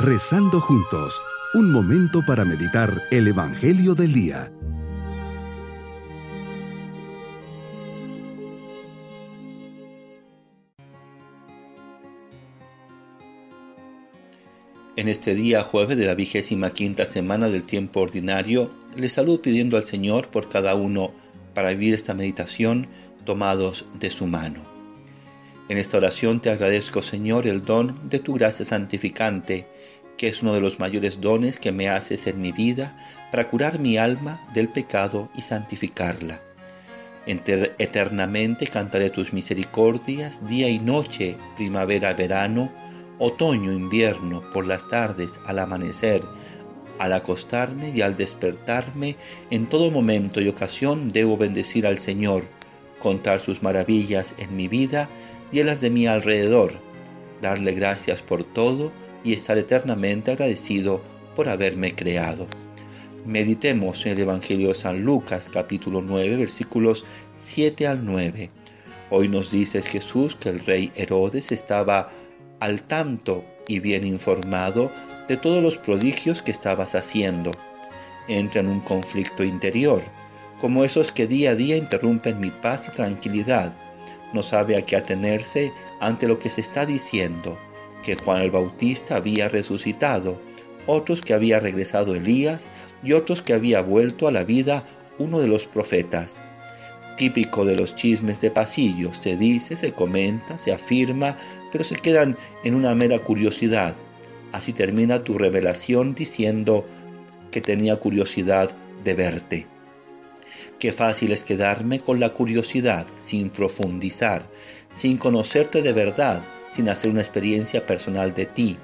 Rezando juntos, un momento para meditar el Evangelio del Día. En este día jueves de la vigésima quinta semana del tiempo ordinario, les saludo pidiendo al Señor por cada uno para vivir esta meditación tomados de su mano. En esta oración te agradezco, Señor, el don de tu gracia santificante, que es uno de los mayores dones que me haces en mi vida para curar mi alma del pecado y santificarla. eternamente cantaré tus misericordias día y noche, primavera, verano, otoño, invierno, por las tardes, al amanecer, al acostarme y al despertarme, en todo momento y ocasión debo bendecir al Señor, contar sus maravillas en mi vida y en las de mi alrededor, darle gracias por todo y estar eternamente agradecido por haberme creado. Meditemos en el Evangelio de San Lucas capítulo 9 versículos 7 al 9. Hoy nos dice Jesús que el rey Herodes estaba al tanto y bien informado de todos los prodigios que estabas haciendo. Entra en un conflicto interior, como esos que día a día interrumpen mi paz y tranquilidad no sabe a qué atenerse ante lo que se está diciendo, que Juan el Bautista había resucitado, otros que había regresado Elías y otros que había vuelto a la vida uno de los profetas. Típico de los chismes de pasillo, se dice, se comenta, se afirma, pero se quedan en una mera curiosidad. Así termina tu revelación diciendo que tenía curiosidad de verte. Qué fácil es quedarme con la curiosidad, sin profundizar, sin conocerte de verdad, sin hacer una experiencia personal de ti.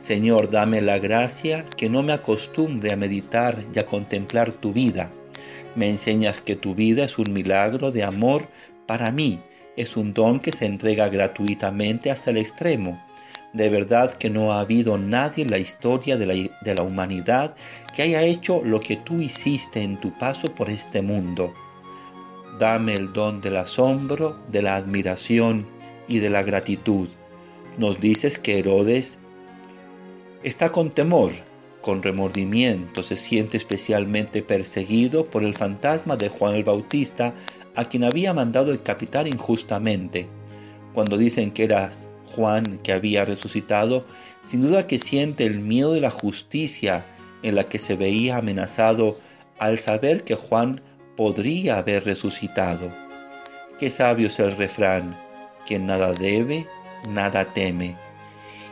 Señor, dame la gracia que no me acostumbre a meditar y a contemplar tu vida. Me enseñas que tu vida es un milagro de amor para mí, es un don que se entrega gratuitamente hasta el extremo de verdad que no ha habido nadie en la historia de la, humanidad que haya hecho lo que tú hiciste en tu paso por este mundo. Dame el don del asombro, de la admiración y de la gratitud. Nos dices que Herodes está con temor, con remordimiento, se siente especialmente perseguido por el fantasma de Juan el Bautista, a quien había mandado decapitar injustamente. Cuando dicen que eras Juan que había resucitado, sin duda que siente el miedo de la justicia en la que se veía amenazado al saber que Juan podría haber resucitado. Qué sabio es el refrán, quien nada debe, nada teme.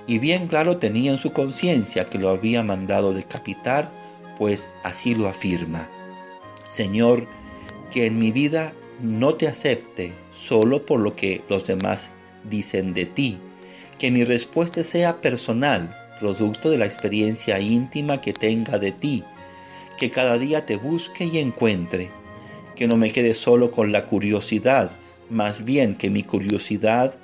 Y bien claro tenía en su conciencia que lo había mandado decapitar, pues así lo afirma. Señor, que en mi vida no te acepte solo por lo que los demás dicen de ti, que mi respuesta sea personal, producto de la experiencia íntima que tenga de ti, que cada día te busque y encuentre, que no me quede solo con la curiosidad, más bien que mi curiosidad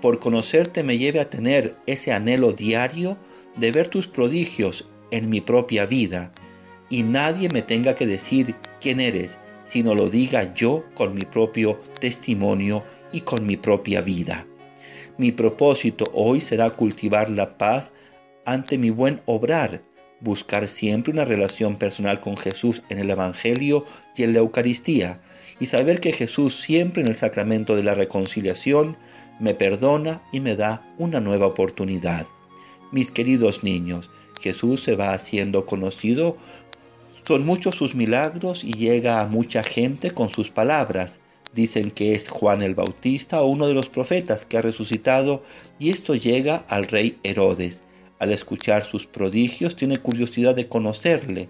por conocerte me lleve a tener ese anhelo diario de ver tus prodigios en mi propia vida, y nadie me tenga que decir quién eres, sino lo diga yo con mi propio testimonio y con mi propia vida. Mi propósito hoy será cultivar la paz ante mi buen obrar, buscar siempre una relación personal con Jesús en el Evangelio y en la Eucaristía, y saber que Jesús siempre en el sacramento de la reconciliación me perdona y me da una nueva oportunidad. Mis queridos niños, Jesús se va haciendo conocido son muchos sus milagros y llega a mucha gente con sus palabras. Dicen que es Juan el Bautista o uno de los profetas que ha resucitado y esto llega al rey Herodes. Al escuchar sus prodigios tiene curiosidad de conocerle.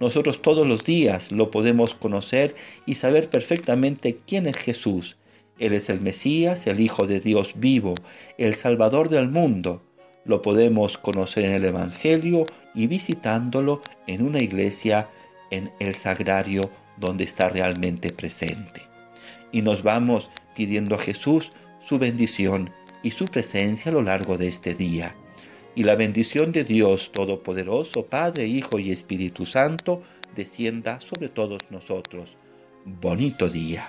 Nosotros todos los días lo podemos conocer y saber perfectamente quién es Jesús. Él es el Mesías, el Hijo de Dios vivo, el Salvador del mundo. Lo podemos conocer en el Evangelio y visitándolo en una iglesia, en el sagrario donde está realmente presente y nos vamos pidiendo a Jesús su bendición y su presencia a lo largo de este día. Y la bendición de Dios Todopoderoso, Padre, Hijo y Espíritu Santo, descienda sobre todos nosotros. Bonito día.